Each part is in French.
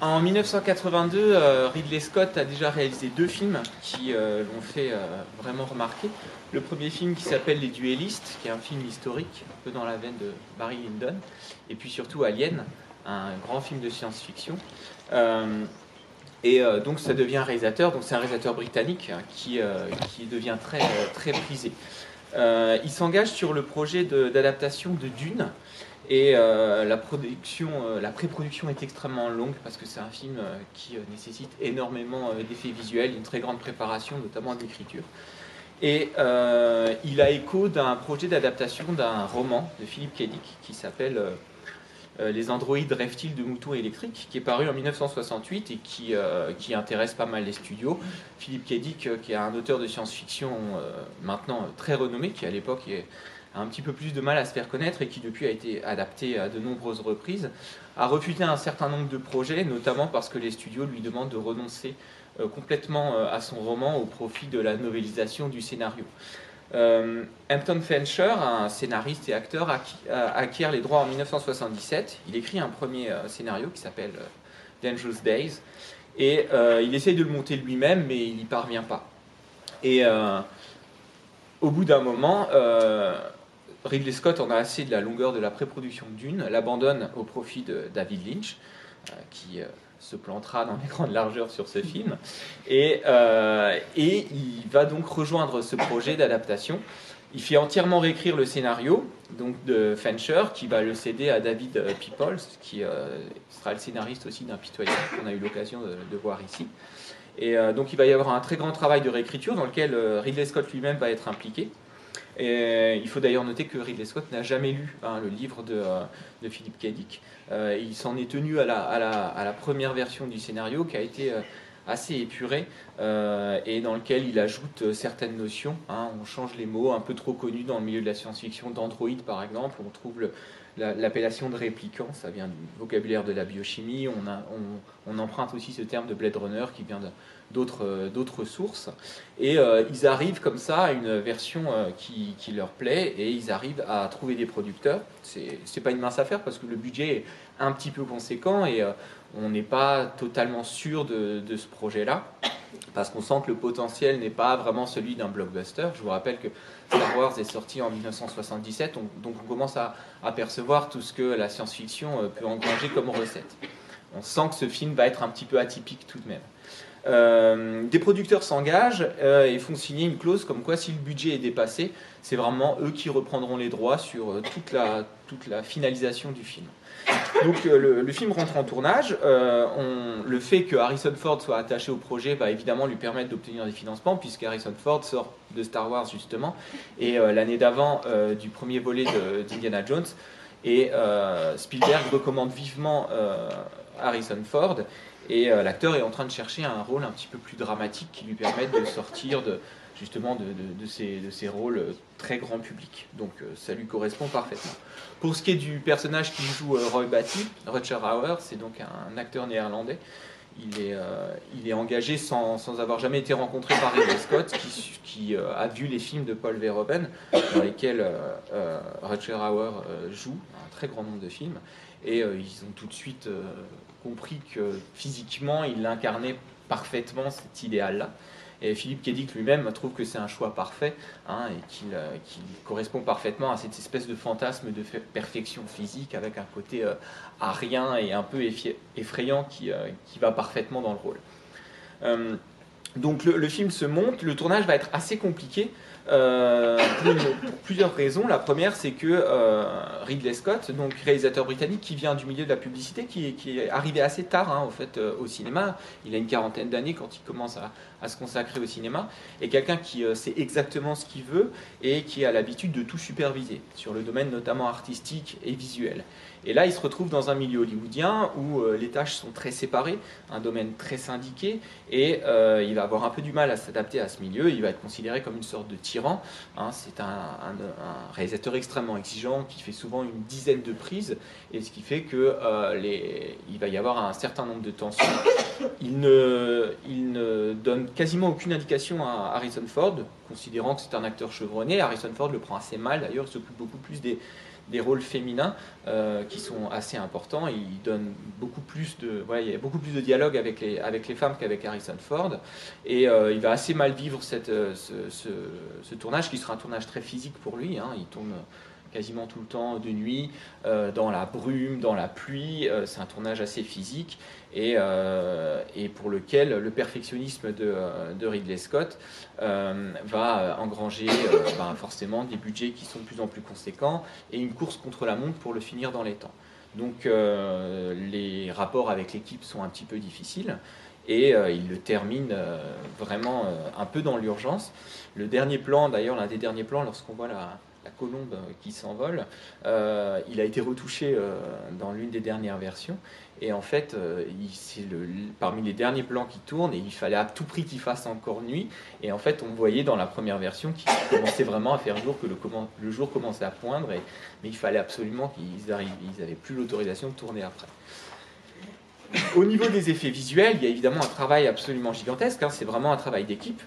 En 1982, euh, Ridley Scott a déjà réalisé deux films qui euh, l'ont fait euh, vraiment remarquer. Le premier film qui s'appelle Les Duellistes, qui est un film historique, un peu dans la veine de Barry Lyndon, et puis surtout Alien, un grand film de science-fiction. et donc ça devient un réalisateur, donc c'est un réalisateur britannique hein, qui, qui devient très, très prisé. il s'engage sur le projet d'adaptation de, de Dune, et euh, la, production, euh, pré-production est extrêmement longue parce que c'est un film euh, qui nécessite énormément d'effets visuels, une très grande préparation, notamment d'écriture. Et il a écho d'un projet d'adaptation d'un roman de Philippe K. qui s'appelle Les androïdes rêvent-ils de moutons électriques, qui est paru en 1968 et qui, qui intéresse pas mal les studios. Philippe K. qui est un auteur de science-fiction maintenant très renommé, qui à l'époque est a un petit peu plus de mal à se faire connaître et qui depuis a été adapté à de nombreuses reprises, a refuté un certain nombre de projets, notamment parce que les studios lui demandent de renoncer euh, complètement euh, à son roman au profit de la novélisation du scénario. Euh, Hampton Fancher, un scénariste et acteur, acquiert les droits en 1977. Il écrit un premier scénario qui s'appelle Dangerous Days et il essaye de le monter lui-même, mais il n'y parvient pas. Et au bout d'un moment, Ridley Scott en a assez de la longueur de la pré-production d'une, l'abandonne au profit de David Lynch, euh, qui euh, se plantera dans les grandes largeurs sur ce film. Et, euh, et il va donc rejoindre ce projet d'adaptation. Il fait entièrement réécrire le scénario donc de Fancher, qui va le céder à David Peoples, qui sera le scénariste aussi d'Impitoyable, qu'on a eu l'occasion de, voir ici. Et donc il va y avoir un très grand travail de réécriture dans lequel Ridley Scott lui-même va être impliqué. Et il faut d'ailleurs noter que Ridley Scott n'a jamais lu hein, le livre de, euh, Philippe K. Euh, il s'en est tenu à la, première version du scénario qui a été euh, assez épuré et dans lequel il ajoute certaines notions. Hein. on change les mots un peu trop connus dans le milieu de la science-fiction, d'android par exemple. On trouve l'appellation de réplicant, ça vient du vocabulaire de la biochimie. On, emprunte aussi ce terme de Blade Runner qui vient euh, d'autres sources. Et euh, ils arrivent comme ça à une version euh, qui, qui, leur plaît et ils arrivent à trouver des producteurs. C'est pas une mince affaire parce que le budget est un petit peu conséquent et on n'est pas totalement sûr de, ce projet-là parce qu'on sent que le potentiel n'est pas vraiment celui d'un blockbuster. Je vous rappelle que Star Wars est sorti en 1977, donc on commence à apercevoir tout ce que la science-fiction peut engranger comme recette. On sent que ce film va être un petit peu atypique tout de même. Euh, des producteurs s'engagent euh, et font signer une clause comme quoi si le budget est dépassé, c'est vraiment eux qui reprendront les droits sur euh, toute la finalisation du film. Donc le, film rentre en tournage. On, le fait que Harrison Ford soit attaché au projet va évidemment lui permettre d'obtenir des financements, puisque Harrison Ford sort de Star Wars justement, et l'année d'avant du premier volet d'Indiana Jones. Et Spielberg recommande vivement Harrison Ford. Et euh, l'acteur est en train de chercher un rôle un petit peu plus dramatique qui lui permette de sortir de, justement de, ces, rôles euh, très grand public. Donc euh, ça lui correspond parfaitement. Pour ce qui est du personnage qui joue Roy Batty, Rutger Hauer, c'est donc un acteur néerlandais. Il est, est engagé sans, avoir jamais été rencontré par Ridley Scott, qui, qui a vu les films de Paul Verhoeven, dans lesquels Rutger Hauer joue un très grand nombre de films. Et ils ont tout de suite compris que physiquement, il incarnait parfaitement cet idéal-là. Et Philippe Kédic lui-même trouve que c'est un choix parfait hein, et euh, qu'il correspond parfaitement à cette espèce de fantasme de perfection physique avec un côté euh, arien et un peu effrayant qui, euh, qui, va parfaitement dans le rôle. donc le, film se monte, le tournage va être assez compliqué euh, pour, plusieurs raisons. La première, c'est que euh, Ridley Scott, donc réalisateur britannique qui vient du milieu de la publicité, qui, est arrivé assez tard hein, euh, au cinéma, il a une quarantaine d'années quand il commence à, à, se consacrer au cinéma, et quelqu'un qui sait exactement ce qu'il veut et qui a l'habitude de tout superviser, sur le domaine notamment artistique et visuel. Et là, il se retrouve dans un milieu hollywoodien où les tâches sont très séparées, un domaine très syndiqué, et il va avoir un peu du mal à s'adapter à ce milieu, il va être considéré comme une sorte de tyran Hein, c'est un, réalisateur extrêmement exigeant qui fait souvent une dizaine de prises, et ce qui fait qu'il euh, va y avoir un certain nombre de tensions. Il ne, il ne donne quasiment aucune indication à Harrison Ford, considérant que c'est un acteur chevronné. Harrison Ford le prend assez mal, d'ailleurs, il s'occupe beaucoup plus des, des rôles féminins qui sont assez importants. Il donne beaucoup plus de, il y a beaucoup plus de dialogue avec les, avec les femmes qu'avec Harrison Ford. Et il va assez mal vivre cette, ce, tournage, qui sera un tournage très physique pour lui. Hein. Il tourne quasiment tout le temps de nuit, euh, dans la brume, dans la pluie. Euh, c'est un tournage assez physique et, euh, pour lequel le perfectionnisme de, de Ridley Scott va engranger ben, forcément des budgets qui sont de plus en plus conséquents et une course contre la montre pour le finir dans les temps. Donc les rapports avec l'équipe sont un petit peu difficiles et il le termine vraiment un peu dans l'urgence. Le dernier plan, d'ailleurs, l'un des derniers plans, lorsqu'on voit la, la colombe qui s'envole, euh, il a été retouché euh, dans l'une des dernières versions. Et en fait, euh, c'est parmi les derniers plans qui tournent, et il fallait à tout prix qu'il fasse encore nuit. Et en fait, on voyait dans la première version qu'il commençait vraiment à faire jour, que le, jour commençait à poindre, mais il fallait absolument qu'ils arrivent. Ils n'avaient plus l'autorisation de tourner après. Au niveau des effets visuels, il y a évidemment un travail absolument gigantesque. Hein. c'est vraiment un travail d'équipe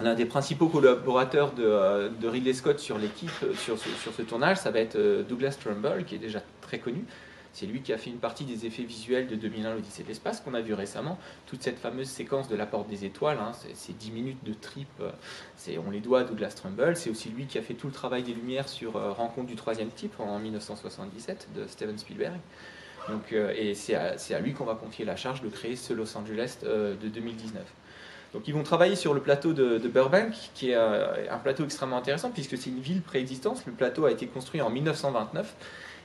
l'un des principaux collaborateurs de, de Ridley Scott sur l'équipe, euh, sur, ce tournage, ça va être euh, Douglas Trumbull, qui est déjà très connu. C'est lui qui a fait une partie des effets visuels de 2001, l'Odyssée de l'espace, qu'on a vu récemment. Toute cette fameuse séquence de la porte des étoiles, hein, ces 10 minutes de trip, euh, on les doit à Douglas Trumbull. C'est aussi lui qui a fait tout le travail des lumières sur Rencontre du troisième type en 1977 de Steven Spielberg. Donc, et c'est à, lui qu'on va confier la charge de créer ce Los Angeles de 2019. Donc ils vont travailler sur le plateau de, Burbank, qui est euh, un plateau extrêmement intéressant puisque c'est une ville préexistante. Le plateau a été construit en 1929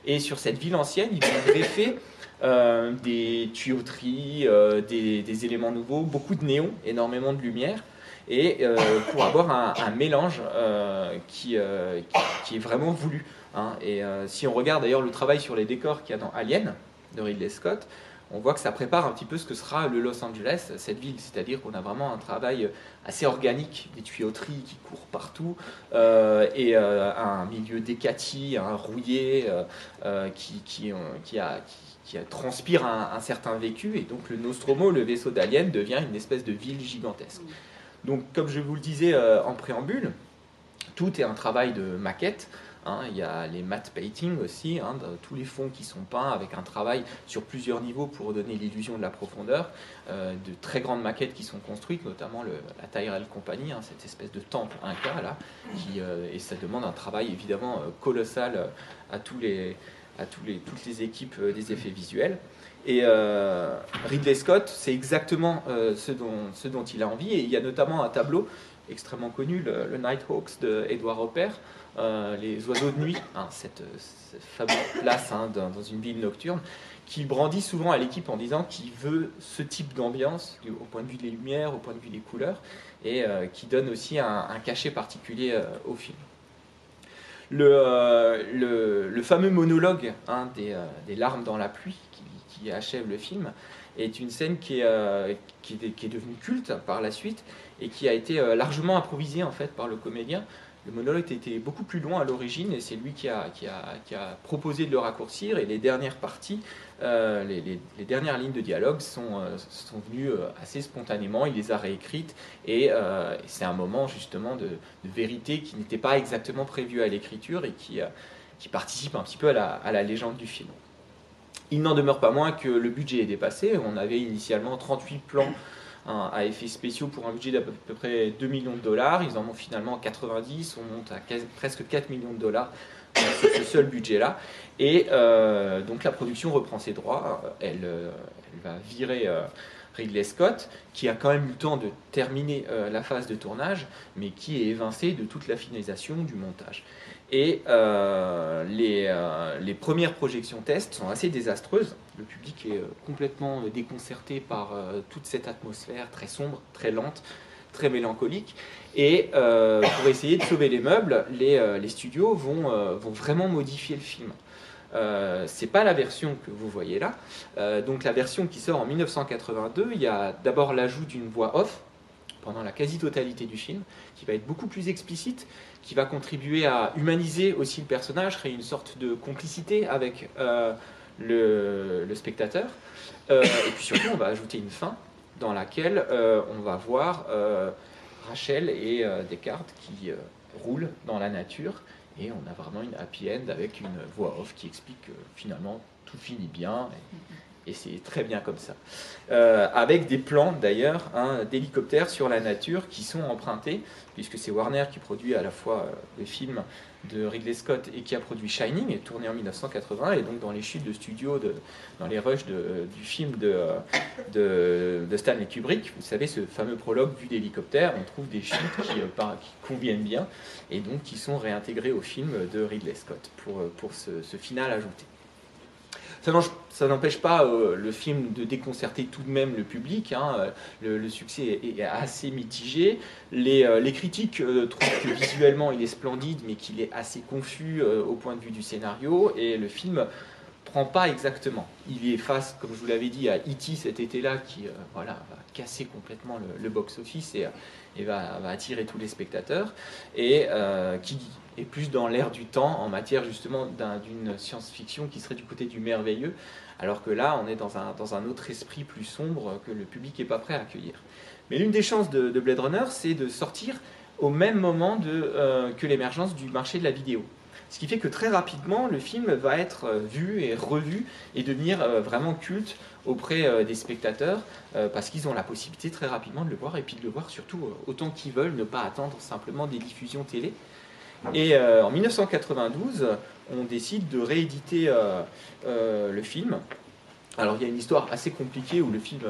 et sur cette ville ancienne, ils vont greffer euh, des tuyauteries, euh, des, éléments nouveaux, beaucoup de néons, énormément de lumière, et pour avoir un, mélange qui, est vraiment voulu. Hein. Et si on regarde d'ailleurs le travail sur les décors qu'il y a dans Alien de Ridley Scott, on voit que ça prépare un petit peu ce que sera le Los Angeles, cette ville. C'est-à-dire qu'on a vraiment un travail assez organique, des tuyauteries qui courent partout, euh, et euh, un milieu décati, un rouillé, euh, qui, transpire un, certain vécu. Et donc le Nostromo, le vaisseau d'Alien, devient une espèce de ville gigantesque. Donc comme je vous le disais en préambule, tout est un travail de maquette. Hein, il y a les matte painting aussi, hein, tous les fonds qui sont peints avec un travail sur plusieurs niveaux pour donner l'illusion de la profondeur, euh, de très grandes maquettes qui sont construites, notamment la Tyrell Company, hein, cette espèce de temple inca là, euh, et ça demande un travail évidemment euh, colossal à, toutes les équipes des effets visuels. Et Ridley Scott, c'est exactement ce, dont, ce dont il a envie, et il y a notamment un tableau extrêmement connu, le, le Nighthawks de Edward Hopper, euh, les oiseaux de nuit, hein, cette, fameuse place hein, dans, une ville nocturne, qui brandit souvent à l'équipe en disant qu'il veut ce type d'ambiance au point de vue des lumières, au point de vue des couleurs, et euh, qui donne aussi un, cachet particulier euh, au film. Le, fameux monologue hein, des, larmes dans la pluie qui, achève le film est une scène qui est, qui, est, qui est, devenue culte par la suite et qui a été largement improvisée en fait par le comédien le monologue était beaucoup plus loin à l'origine et c'est lui qui a, proposé de le raccourcir. Et les dernières parties, euh, les, dernières lignes de dialogue sont, euh, venues euh, assez spontanément, il les a réécrites et c'est un moment justement de, vérité qui n'était pas exactement prévu à l'écriture et qui, participe un petit peu la, à la légende du film. Il n'en demeure pas moins que le budget est dépassé, on avait initialement 38 plans à effets spéciaux pour un budget d'à peu près 2 millions de dollars. Ils en ont finalement 90, on monte à presque 4 millions de dollars sur ce seul budget-là. Et euh, donc la production reprend ses droits, elle, euh, va virer euh, Ridley Scott, qui a quand même eu le temps de terminer la phase de tournage, mais qui est évincé de toute la finalisation du montage. Et les, premières projections tests sont assez désastreuses. Le public est euh, complètement déconcerté par toute cette atmosphère très sombre, très lente, très mélancolique. Et pour essayer de sauver les meubles, les, studios vont, vont, vraiment modifier le film. c'est pas la version que vous voyez là. donc la version qui sort en 1982, il y a d'abord l'ajout d'une voix off pendant la quasi-totalité du film, qui va être beaucoup plus explicite, qui va contribuer à humaniser aussi le personnage, créer une sorte de complicité avec euh, le, spectateur. Euh, et puis surtout, on va ajouter une fin dans laquelle euh, on va voir Rachel et Descartes qui roulent dans la nature Et on a vraiment une happy end avec une voix off qui explique que finalement tout finit bien. C'est très bien comme ça. Euh, avec des plans d'ailleurs hein, d'hélicoptères sur la nature qui sont empruntés, puisque c'est Warner qui produit à la fois des films de Ridley Scott et qui a produit Shining, tourné en 1980, et donc dans les chutes de studio, dans les rushs du film de, Stanley Kubrick, vous savez, ce fameux prologue vu d'hélicoptère, on trouve des chutes qui, euh, conviennent bien, et donc qui sont réintégrés au film de Ridley Scott pour, ce final ajouté. Ça n'empêche pas euh, le film de déconcerter tout de même le public. Hein. Le, succès est, assez mitigé. Les, euh, critiques euh, trouvent que visuellement il est splendide, mais qu'il est assez confus au point de vue du scénario. Et le film prend pas exactement. Il est face, comme je vous l'avais dit, à E.T. cet été-là, qui voilà, va casser complètement le, box-office et, va, attirer tous les spectateurs. Et qui et plus dans l'air du temps en matière justement d'une science-fiction qui serait du côté du merveilleux, alors que là on est dans un, autre esprit plus sombre que le public n'est pas prêt à accueillir. Mais l'une des chances de, Blade Runner, c'est de sortir au même moment euh, que l'émergence du marché de la vidéo. Ce qui fait que très rapidement, le film va être euh, vu et revu et devenir euh, vraiment culte auprès des spectateurs parce qu'ils ont la possibilité très rapidement de le voir et puis de le voir surtout autant qu'ils veulent, ne pas attendre simplement des diffusions télé. Et euh, en 1992, on décide de rééditer euh, euh, le film. Alors il y a une histoire assez compliquée où le film,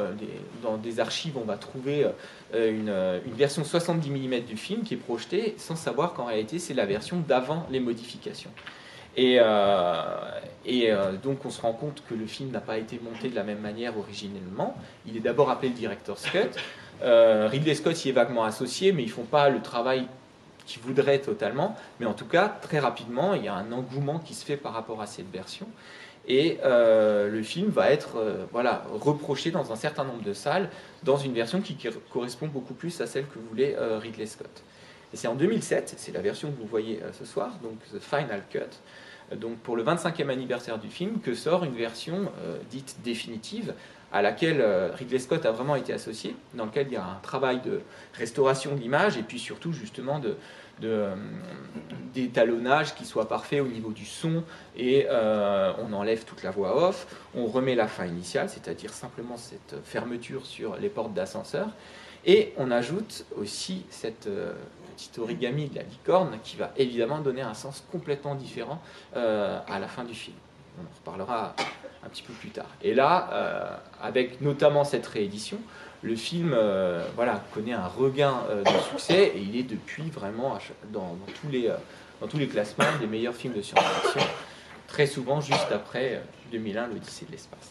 dans des archives, on va trouver une, version 70 mm du film qui est projetée sans savoir qu'en réalité c'est la version d'avant les modifications. Et, donc on se rend compte que le film n'a pas été monté de la même manière originellement. Il est d'abord appelé le Director's Cut. Ridley Scott y est vaguement associé, mais ils font pas le travail qui voudrait totalement, mais en tout cas, très rapidement, il y a un engouement qui se fait par rapport à cette version. Et euh, le film va être euh, voilà, reproché dans un certain nombre de salles, dans une version qui correspond beaucoup plus à celle que voulait euh, Ridley Scott. Et c'est en 2007, c'est la version que vous voyez ce soir, donc The Final Cut, donc pour le 25e anniversaire du film, que sort une version dite définitive, à laquelle Ridley Scott a vraiment été associé, dans lequel il y a un travail de restauration de l'image et puis surtout justement euh, d'étalonnage qui soit parfait au niveau du son et euh, on enlève toute la voix off, on remet la fin initiale, c'est-à-dire simplement cette fermeture sur les portes d'ascenseur et on ajoute aussi cette euh, petite origami de la licorne qui va évidemment donner un sens complètement différent à la fin du film. On en reparlera un petit peu plus tard. Et là, avec notamment cette réédition, le film euh, voilà, connaît un regain euh, de succès et il est depuis vraiment dans, tous les, euh, dans tous les classements des meilleurs films de science-fiction, très souvent juste après 2001, l'Odyssée de l'espace.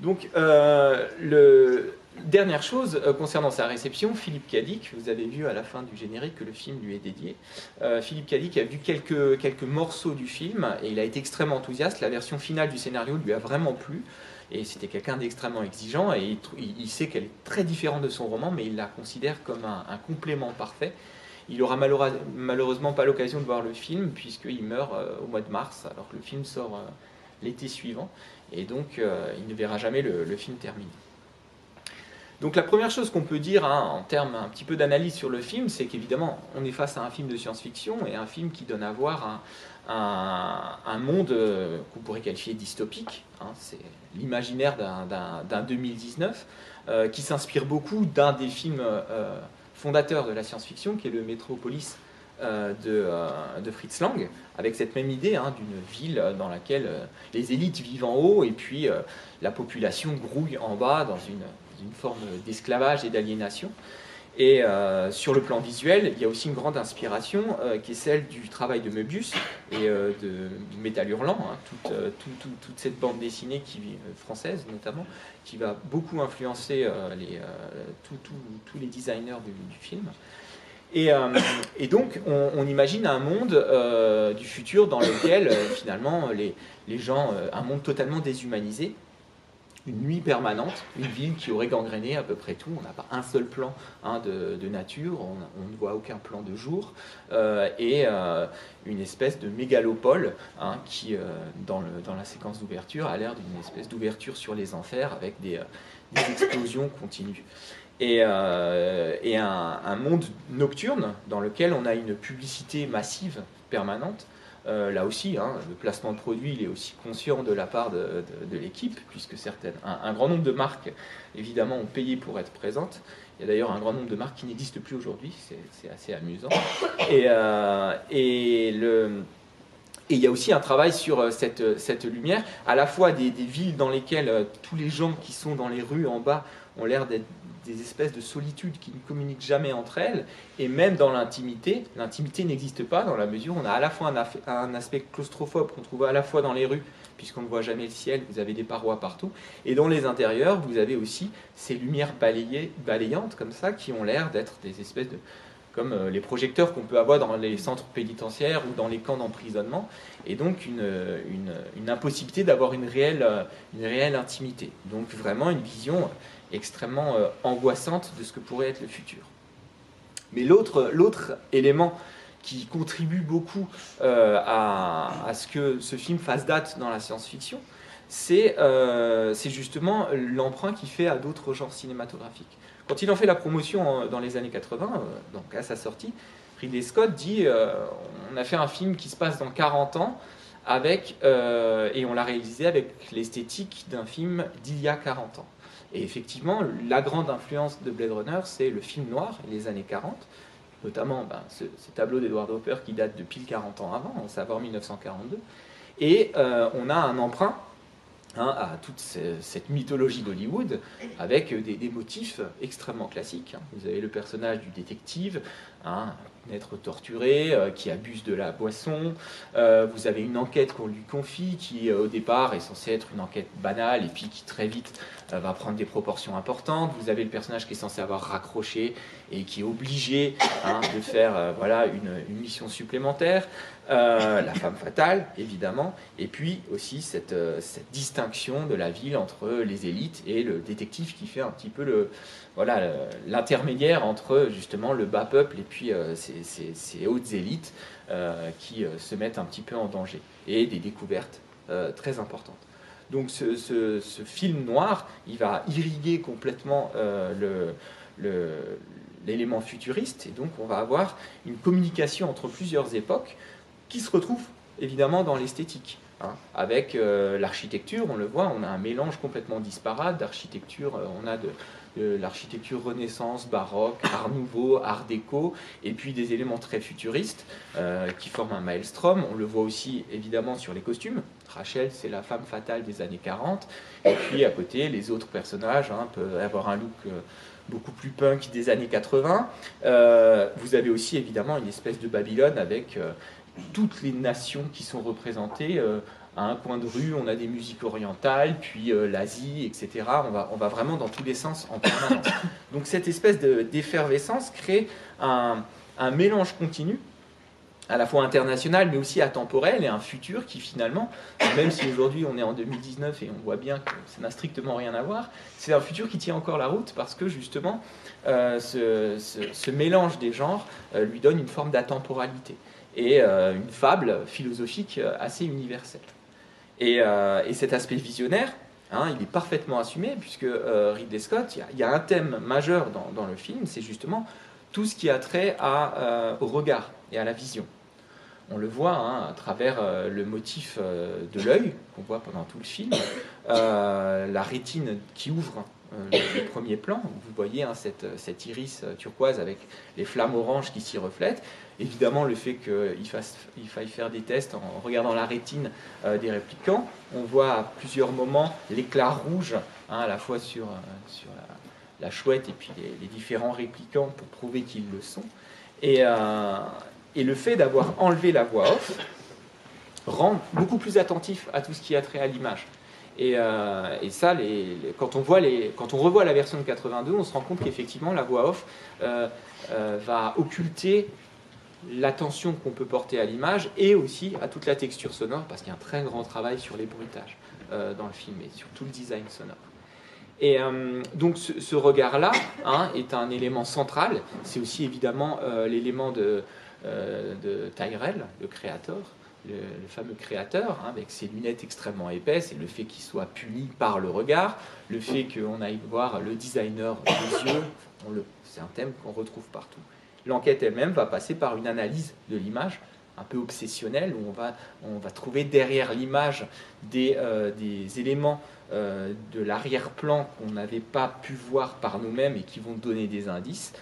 Donc, le, dernière chose concernant sa réception, Philippe Cadic, vous avez vu à la fin du générique que le film lui est dédié. Philippe Cadic a vu quelques, quelques morceaux du film et il a été extrêmement enthousiaste. La version finale du scénario lui a vraiment plu. Et c'était quelqu'un d'extrêmement exigeant et il, sait qu'elle est très différente de son roman, mais il la considère comme un, complément parfait. Il aura malheureusement pas l'occasion de voir le film puisqu'il meurt euh, au mois de mars, alors que le film sort euh, l'été suivant, et donc euh, il ne verra jamais le, film terminé. Donc la première chose qu'on peut dire hein, en termes un petit peu d'analyse sur le film, c'est qu'évidemment on est face à un film de science-fiction et un film qui donne à voir un, monde euh, qu'on pourrait qualifier dystopique. Hein, c'est l'imaginaire d'un 2019 euh, qui s'inspire beaucoup d'un des films euh, fondateurs de la science-fiction, qui est le Metropolis de, Fritz Lang, avec cette même idée hein, d'une ville dans laquelle les élites vivent en haut et puis la population grouille en bas dans une forme d'esclavage et d'aliénation. Et euh, sur le plan visuel, il y a aussi une grande inspiration euh, qui est celle du travail de Möbius et euh, de Métal Hurlant, hein, toute, cette bande dessinée qui, française notamment, qui va beaucoup influencer les, tous les designers du, film. Et, donc, on, imagine un monde du futur dans lequel, finalement, les, les gens, un monde totalement déshumanisé, une nuit permanente, une ville qui aurait gangréné à peu près tout. On n'a pas un seul plan hein, de, nature, on, ne voit aucun plan de jour, euh, et euh, une espèce de mégalopole hein, qui, euh, dans, la séquence d'ouverture, a l'air d'une espèce d'ouverture sur les enfers avec des, explosions continues. Et, un, monde nocturne dans lequel on a une publicité massive permanente euh, là aussi, hein, le placement de produits il est aussi conscient de la part de, l'équipe, puisque certaines, un, grand nombre de marques, évidemment, ont payé pour être présentes. Il y a d'ailleurs un grand nombre de marques qui n'existent plus aujourd'hui, c'est assez amusant. Et, euh, et, il y a aussi un travail sur euh, cette, lumière, à la fois des villes dans lesquelles tous les gens qui sont dans les rues en bas ont l'air d'être des espèces de solitudes qui ne communiquent jamais entre elles, et même dans l'intimité, l'intimité n'existe pas dans la mesure où on a à la fois un, aspect claustrophobe qu'on trouve à la fois dans les rues, puisqu'on ne voit jamais le ciel, vous avez des parois partout, et dans les intérieurs, vous avez aussi ces lumières balayées, balayantes comme ça, qui ont l'air d'être des espèces de comme euh, les projecteurs qu'on peut avoir dans les centres pénitentiaires ou dans les camps d'emprisonnement, et donc une, une impossibilité d'avoir une réelle, une réelle intimité. Donc vraiment une vision extrêmement euh, angoissante de ce que pourrait être le futur. Mais l'autre élément qui contribue beaucoup euh, à, ce que ce film fasse date dans la science-fiction, c'est euh, justement l'emprunt qu'il fait à d'autres genres cinématographiques. Quand il en fait la promotion dans les années 80, donc à sa sortie, Ridley Scott dit on a fait un film qui se passe dans 40 ans avec, et on l'a réalisé avec l'esthétique d'un film d'il y a 40 ans. Et effectivement, la grande influence de Blade Runner, c'est le film noir, les années 40, notamment ben, ce, tableau d'Edward Hopper qui date de pile 40 ans avant, en savoir 1942. Et euh, on a un emprunt hein, à toute cette mythologie d'Hollywood avec des, motifs extrêmement classiques. Hein. Vous avez le personnage du détective, un être torturé, euh, qui abuse de la boisson. Euh, vous avez une enquête qu'on lui confie, qui au départ est censée être une enquête banale, et puis qui très vite va prendre des proportions importantes. Vous avez le personnage qui est censé avoir raccroché et qui est obligé hein, de faire euh, voilà, une, mission supplémentaire. Euh, la femme fatale, évidemment. Et puis aussi cette, euh, cette, distinction de la ville entre les élites et le détective qui fait un petit peu le, voilà, l'intermédiaire entre justement le bas peuple et puis ces, hautes élites qui se mettent un petit peu en danger. Et des découvertes très importantes. Donc ce, film noir, il va irriguer complètement euh, l'élément futuriste, et donc on va avoir une communication entre plusieurs époques qui se retrouve évidemment dans l'esthétique. Hein. avec euh, l'architecture, on le voit, on a un mélange complètement disparate d'architecture, euh, on a de, l'architecture renaissance, baroque, art nouveau, art déco, et puis des éléments très futuristes euh, qui forment un maelstrom. On le voit aussi évidemment sur les costumes. Rachel, c'est la femme fatale des années 40, et puis à côté, les autres personnages hein, peuvent avoir un look euh, beaucoup plus punk des années 80. Euh, vous avez aussi évidemment une espèce de Babylone avec toutes les nations qui sont représentées à un coin de rue, on a des musiques orientales, puis euh, l'Asie, etc. On va, on va vraiment dans tous les sens en permanence. Donc cette espèce d'effervescence crée un, un, mélange continu, à la fois international, mais aussi atemporel, et un futur qui finalement, même si aujourd'hui on est en 2019 et on voit bien que ça n'a strictement rien à voir, c'est un futur qui tient encore la route parce que justement euh, ce, ce, mélange des genres euh, lui donne une forme d'atemporalité et une fable philosophique assez universelle. Euh, et, cet aspect visionnaire, hein, il est parfaitement assumé, puisque euh, Ridley Scott, il y, a un thème majeur dans, le film, c'est justement tout ce qui a trait euh, au regard et à la vision. On le voit hein, à travers le motif de l'œil qu'on voit pendant tout le film, la rétine qui ouvre le, premier plan. Vous voyez hein, cette, iris turquoise avec les flammes oranges qui s'y reflètent. Évidemment, le fait qu'il il faille faire des tests en regardant la rétine euh, des réplicants, on voit à plusieurs moments l'éclat rouge, hein, à la fois sur, euh, la, chouette et puis les, différents réplicants pour prouver qu'ils le sont. Et, euh, et le fait d'avoir enlevé la voix off rend beaucoup plus attentif à tout ce qui a trait à l'image. Et, et, ça, quand, on voit quand on revoit la version de 82, on se rend compte qu'effectivement la voix off va occulter l'attention qu'on peut porter à l'image et aussi à toute la texture sonore, parce qu'il y a un très grand travail sur les bruitages euh, dans le film et sur tout le design sonore. Et donc ce, regard-là hein, est un élément central. C'est aussi évidemment l'élément de Tyrell, le créateur, le, fameux créateur, hein, avec ses lunettes extrêmement épaisses, et le fait qu'il soit puni par le regard, le fait qu'on aille voir le designer des yeux, c'est un thème qu'on retrouve partout. L'enquête elle-même va passer par une analyse de l'image un peu obsessionnelle, où on va, on va trouver derrière l'image des, euh, des, éléments euh, de l'arrière-plan qu'on n'avait pas pu voir par nous-mêmes et qui vont donner des indices.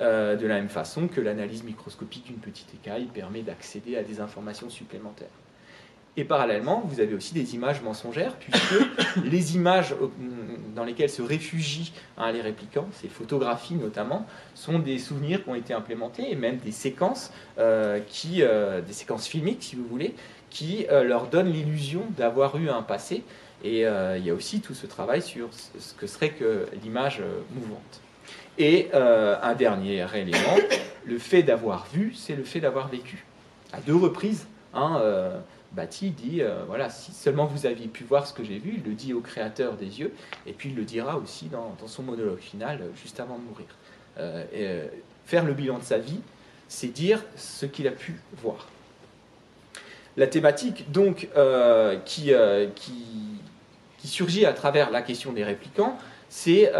Euh, de la même façon que l'analyse microscopique d'une petite écaille permet d'accéder à des informations supplémentaires. Et parallèlement, vous avez aussi des images mensongères, puisque les images dans lesquelles se réfugient hein, les réplicants, ces photographies notamment, sont des souvenirs qui ont été implémentés, et même des séquences, euh, qui, euh, des séquences filmiques, si vous voulez, qui leur donnent l'illusion d'avoir eu un passé. Et il y a aussi tout ce travail sur ce que serait que l'image mouvante. Et euh, un dernier élément, le fait d'avoir vu, c'est le fait d'avoir vécu. À deux reprises, hein, euh, Bati dit, euh, voilà, si seulement vous aviez pu voir ce que j'ai vu, il le dit au créateur des yeux, et puis il le dira aussi dans, son monologue final, juste avant de mourir. Et, faire le bilan de sa vie, c'est dire ce qu'il a pu voir. La thématique, donc, qui, qui, qui, surgit à travers la question des réplicants, c'est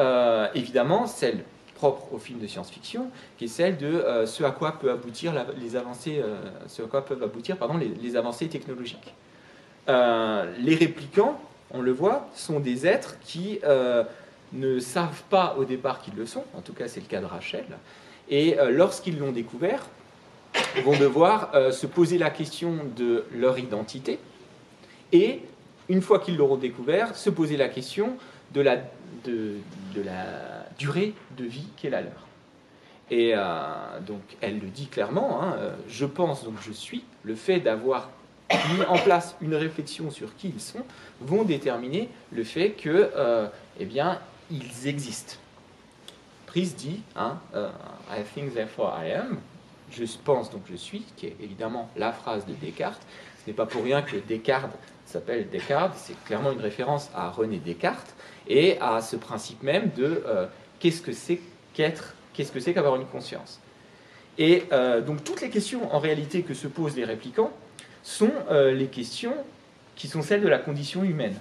évidemment celle propre au film de science-fiction, qui est celle de euh, ce à quoi les euh, peuvent aboutir pardon, les, avancées technologiques. Euh, les réplicants, on le voit, sont des êtres qui ne savent pas au départ qu'ils le sont, en tout cas c'est le cas de Rachel, et lorsqu'ils l'ont découvert, vont devoir se poser la question de leur identité, et une fois qu'ils l'auront découvert, se poser la question de la, durée de vie qu'est la leur. Et euh, donc elle le dit clairement, hein, euh, je pense donc je suis, le fait d'avoir mis en place une réflexion sur qui ils sont vont déterminer le fait que, euh, eh bien, ils existent. Prise dit, hein, I think therefore I am, je pense donc je suis, qui est évidemment la phrase de Descartes. Ce n'est pas pour rien que Descartes s'appelle Descartes, c'est clairement une référence à René Descartes et à ce principe même de qu'est-ce que c'est qu'être, qu'est-ce que c'est qu'avoir une conscience. Et euh, donc toutes les questions en réalité que se posent les réplicants sont euh, les questions qui sont celles de la condition humaine.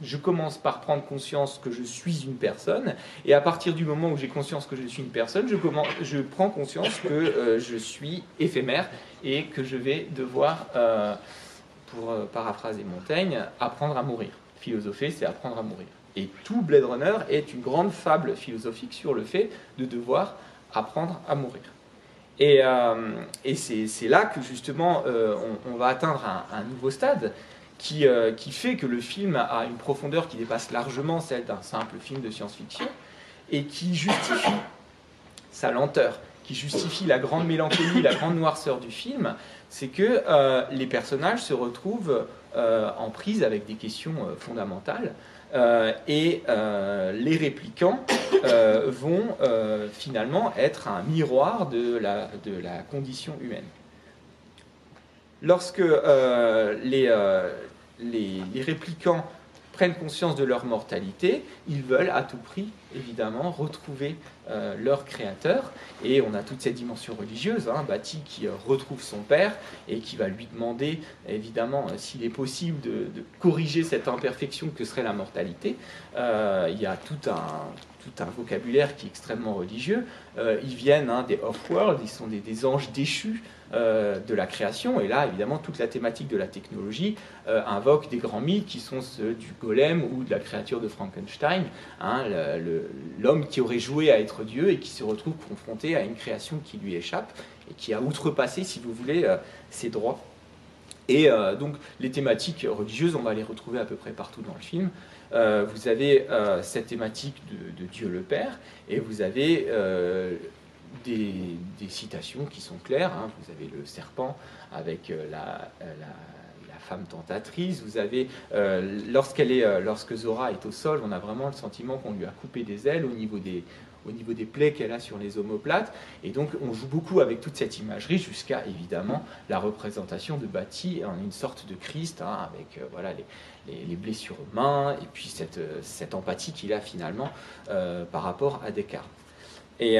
Je commence par prendre conscience que je suis une personne, et à partir du moment où j'ai conscience que je suis une personne, je, je prends conscience que euh, je suis éphémère et que je vais devoir, pour paraphraser Montaigne, apprendre à mourir. Philosopher, c'est apprendre à mourir. Et tout Blade Runner est une grande fable philosophique sur le fait de devoir apprendre à mourir. Et, euh, c'est là que justement euh, on, va atteindre un, nouveau stade euh, qui, fait que le film a une profondeur qui dépasse largement celle d'un simple film de science-fiction et qui justifie sa lenteur, qui justifie la grande mélancolie, la grande noirceur du film, c'est que les personnages se retrouvent en prise avec des questions fondamentales. Euh, et euh, les réplicants euh, vont finalement être un miroir de la, condition humaine. Lorsque les, les, les, réplicants prennent conscience de leur mortalité, ils veulent à tout prix, évidemment, retrouver euh, leur créateur. Et on a toute cette dimension religieuse, hein, Bati qui euh, retrouve son père et qui va lui demander, évidemment, euh, s'il est possible de, corriger cette imperfection que serait la mortalité. il y a tout un, tout un vocabulaire qui est extrêmement religieux. ils viennent hein, des off-world, ils sont des, des anges déchus. Euh, de la création. Et là, évidemment, toute la thématique de la technologie euh, invoque des grands mythes qui sont ceux du golem ou de la créature de Frankenstein, hein, l'homme qui aurait joué à être Dieu et qui se retrouve confronté à une création qui lui échappe et qui a outrepassé, si vous voulez, euh, ses droits. Et donc, les thématiques religieuses, on va les retrouver à peu près partout dans le film. vous avez cette thématique de, de, Dieu le Père, et vous avez des, citations qui sont claires. Hein. Vous avez le serpent avec euh, la, la, femme tentatrice. Vous avez, euh, lorsqu'elle est, euh, lorsque Zora est au sol, on a vraiment le sentiment qu'on lui a coupé des ailes au niveau des, au niveau des plaies qu'elle a sur les omoplates. Et donc on joue beaucoup avec toute cette imagerie jusqu'à évidemment la représentation de Bati en une sorte de Christ, hein, avec voilà, les, blessures aux mains et puis cette, cette empathie qu'il a finalement par rapport à Descartes. Et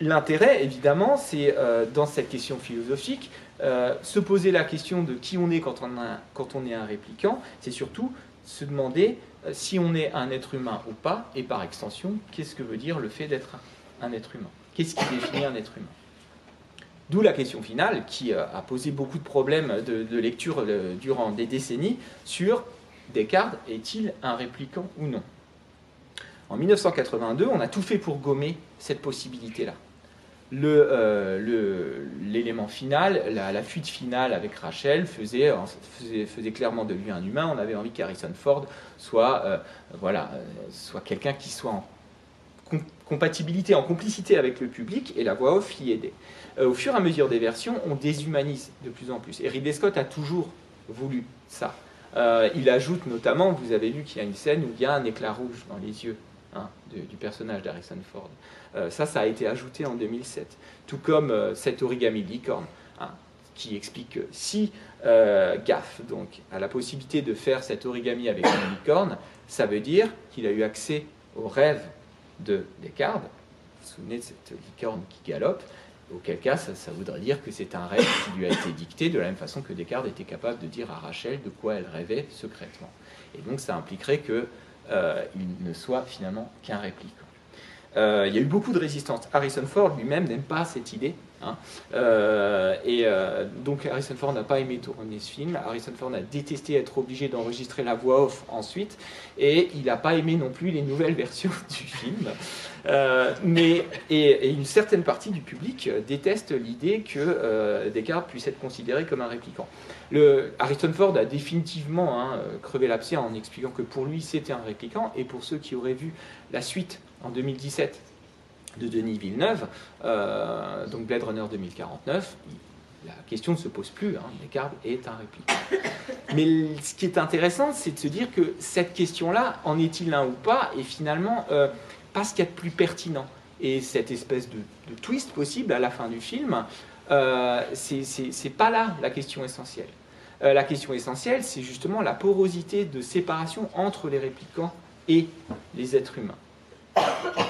l'intérêt, évidemment, c'est dans cette question philosophique euh, se poser la question de qui on est quand on, est un répliquant, c'est surtout se demander euh, si on est un être humain ou pas, et par extension, qu'est-ce que veut dire le fait d'être un être humain? Qu'est-ce qui définit un être humain? D'où la question finale qui euh, a posé beaucoup de problèmes de, lecture durant des décennies sur Descartes est-il un répliquant ou non? En 1982, on a tout fait pour gommer cette possibilité-là. Euh, l'élément final, la, fuite finale avec Rachel faisait, clairement de lui un humain. On avait envie qu'Harrison Ford soit, euh, voilà, euh, soit quelqu'un qui soit en compatibilité, en complicité avec le public, et la voix off y aidait. au fur et à mesure des versions, on déshumanise de plus en plus. Et Ridley Scott a toujours voulu ça. il ajoute notamment, vous avez vu qu'il y a une scène où il y a un éclat rouge dans les yeux hein, du personnage d'Harrison Ford. Euh, ça, ça a été ajouté en 2007. Tout comme euh, cet origami licorne, hein, qui explique que si euh, Gaff donc, a la possibilité de faire cet origami avec une licorne, ça veut dire qu'il a eu accès au rêve de Descartes. Vous vous souvenez de cette licorne qui galope? Auquel cas, ça, voudrait dire que c'est un rêve qui lui a été dicté, de la même façon que Descartes était capable de dire à Rachel de quoi elle rêvait secrètement. Et donc, ça impliquerait qu'il ne soit finalement qu'un réplique. Euh, il y a eu beaucoup de résistance. Harrison Ford lui-même n'aime pas cette idée. Hein. Euh, et euh, donc Harrison Ford n'a pas aimé tourner ce film. Harrison Ford a détesté être obligé d'enregistrer la voix off ensuite. Et il n'a pas aimé non plus les nouvelles versions du film. mais, et, une certaine partie du public déteste l'idée que Descartes puisse être considéré comme un répliquant. Harrison Ford a définitivement hein, crevé l'abcès en expliquant que pour lui c'était un répliquant. Et pour ceux qui auraient vu la suite en 2017 de Denis Villeneuve, euh, donc Blade Runner 2049, la question ne se pose plus, hein, Descartes est un réplique. Mais ce qui est intéressant, c'est de se dire que cette question-là, en est-il un ou pas, est finalement euh, pas ce qu'il y a de plus pertinent. Et cette espèce de, twist possible à la fin du film, euh, c'est pas là la question essentielle. Euh, la question essentielle, c'est justement la porosité de séparation entre les réplicants et les êtres humains.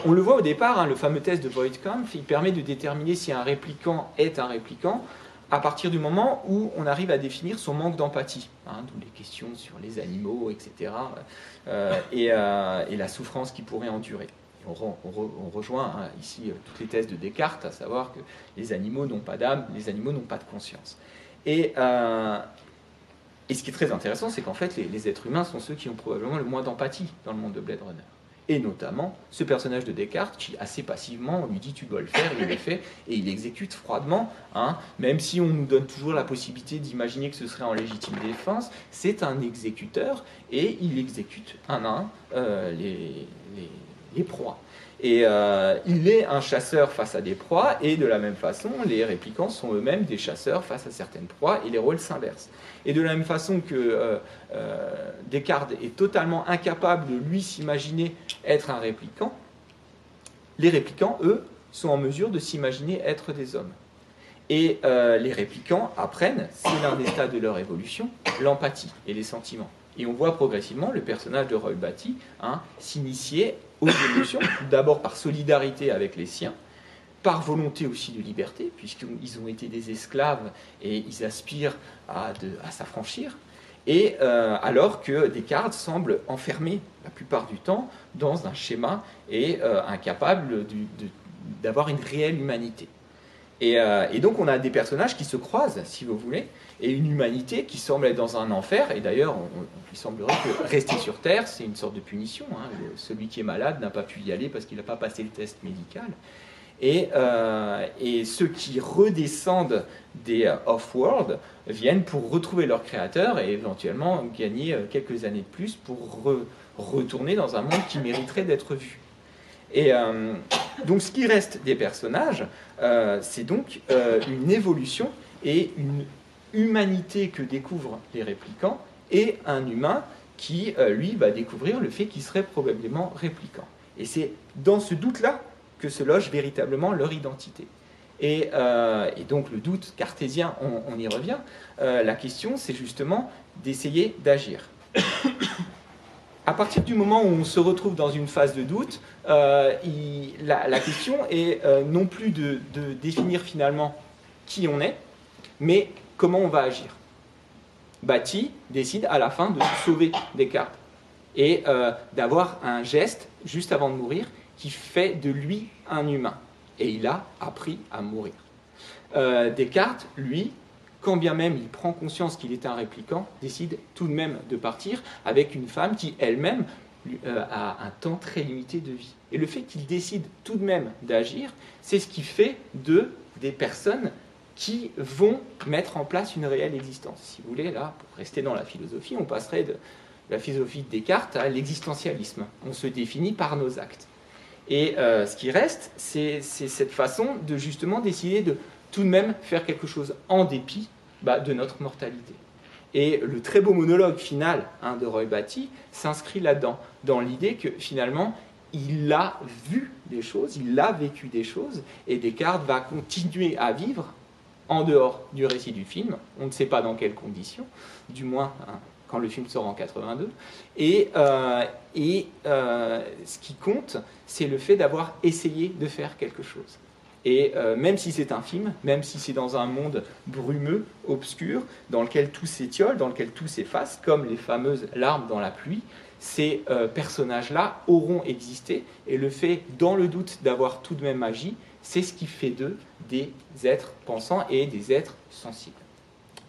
On le voit au départ, hein, le fameux test de Voigtkampf, il permet de déterminer si un répliquant est un répliquant à partir du moment où on arrive à définir son manque d'empathie, hein, d'où les questions sur les animaux, etc., euh, euh, et, la souffrance qu'il pourrait endurer. On, rejoint hein, ici euh, toutes les thèses de Descartes, à savoir que les animaux n'ont pas d'âme, les animaux n'ont pas de conscience. Et, ce qui est très intéressant, c'est qu'en fait, les êtres humains sont ceux qui ont probablement le moins d'empathie dans le monde de Blade Runner et notamment ce personnage de Descartes qui assez passivement lui dit tu dois le faire, il le fait et il exécute froidement, hein, même si on nous donne toujours la possibilité d'imaginer que ce serait en légitime défense, c'est un exécuteur et il exécute un à un euh, les proies. Et euh, il est un chasseur face à des proies, et de la même façon, les réplicants sont eux-mêmes des chasseurs face à certaines proies, et les rôles s'inversent. Et de la même façon que euh, euh, Descartes est totalement incapable de lui s'imaginer être un réplicant, les réplicants, eux, sont en mesure de s'imaginer être des hommes. Et les réplicants apprennent, c'est l'un des stades de leur évolution, l'empathie et les sentiments. Et on voit progressivement le personnage de Roy Batty hein, s'initier aux émotions, d'abord par solidarité avec les siens, par volonté aussi de liberté, puisqu'ils ont été des esclaves et ils aspirent à, s'affranchir, et euh, alors que Descartes semble enfermé la plupart du temps dans un schéma et euh, incapable d'avoir une réelle humanité. Euh, et, donc on a des personnages qui se croisent, si vous voulez, et une humanité qui semble être dans un enfer. Et d'ailleurs, il semblerait que rester sur Terre, c'est une sorte de punition. Hein. Celui qui est malade n'a pas pu y aller parce qu'il n'a pas passé le test médical. Et, euh, ceux qui redescendent des euh, off-world viennent pour retrouver leur créateur et éventuellement gagner quelques années de plus pour retourner dans un monde qui mériterait d'être vu. Et euh, donc ce qui reste des personnages, euh, c'est donc euh, une évolution et une humanité que découvrent les réplicants et un humain qui, lui, va découvrir le fait qu'il serait probablement réplicant. Et c'est dans ce doute-là que se loge véritablement leur identité. Et, donc le doute cartésien, on, y revient. La question, c'est justement d'essayer d'agir. À partir du moment où on se retrouve dans une phase de doute, euh, la, question est non plus de, définir finalement qui on est, mais comment on va agir. Bati décide à la fin de sauver Descartes et d'avoir un geste juste avant de mourir qui fait de lui un humain. Et il a appris à mourir. Euh, Descartes, lui, quand bien même il prend conscience qu'il est un répliquant, décide tout de même de partir avec une femme qui elle-même euh, a un temps très limité de vie. Et le fait qu'il décide tout de même d'agir, c'est ce qui fait de des personnes qui vont mettre en place une réelle existence. Si vous voulez, là, pour rester dans la philosophie, on passerait de la philosophie de Descartes à l'existentialisme. On se définit par nos actes. Et euh, ce qui reste, c'est cette façon de justement décider de tout de même faire quelque chose en dépit bah, de notre mortalité. Et le très beau monologue final hein, de Roy Batty s'inscrit là-dedans, dans l'idée que finalement, il a vu des choses, il a vécu des choses, et Descartes va continuer à vivre en dehors du récit du film. On ne sait pas dans quelles conditions, du moins hein, quand le film sort en 82. Et, euh, et euh, ce qui compte, c'est le fait d'avoir essayé de faire quelque chose. Et euh, même si c'est un film, même si c'est dans un monde brumeux, obscur, dans lequel tout s'étiole, dans lequel tout s'efface, comme les fameuses larmes dans la pluie, ces personnages-là auront existé. Et le fait, dans le doute, d'avoir tout de même agi, c'est ce qui fait d'eux des êtres pensants et des êtres sensibles.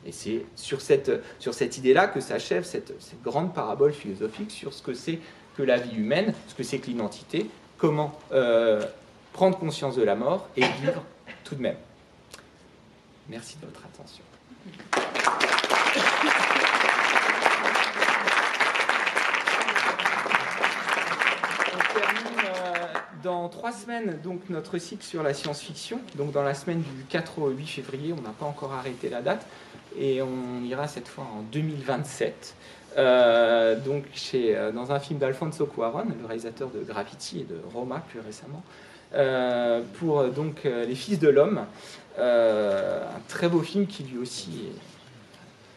Et c'est sur cette, sur cette idée-là que s'achève cette, cette, grande parabole philosophique sur ce que c'est que la vie humaine, ce que c'est que l'identité, comment euh, prendre conscience de la mort et vivre tout de même. Merci de votre attention. On termine euh, dans trois semaines donc notre cycle sur la science-fiction. Donc dans la semaine du 4 au 8 février, on n'a pas encore arrêté la date et on ira cette fois en 2027. Euh, donc chez, euh, dans un film d'Alfonso Cuaron, le réalisateur de Gravity et de Roma plus récemment, euh, pour donc Les Fils de l'homme, un très beau film qui lui aussi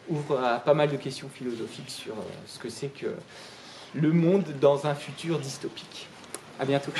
ouvre à pas mal de questions philosophiques sur ce que c'est que le monde dans un futur dystopique. À bientôt.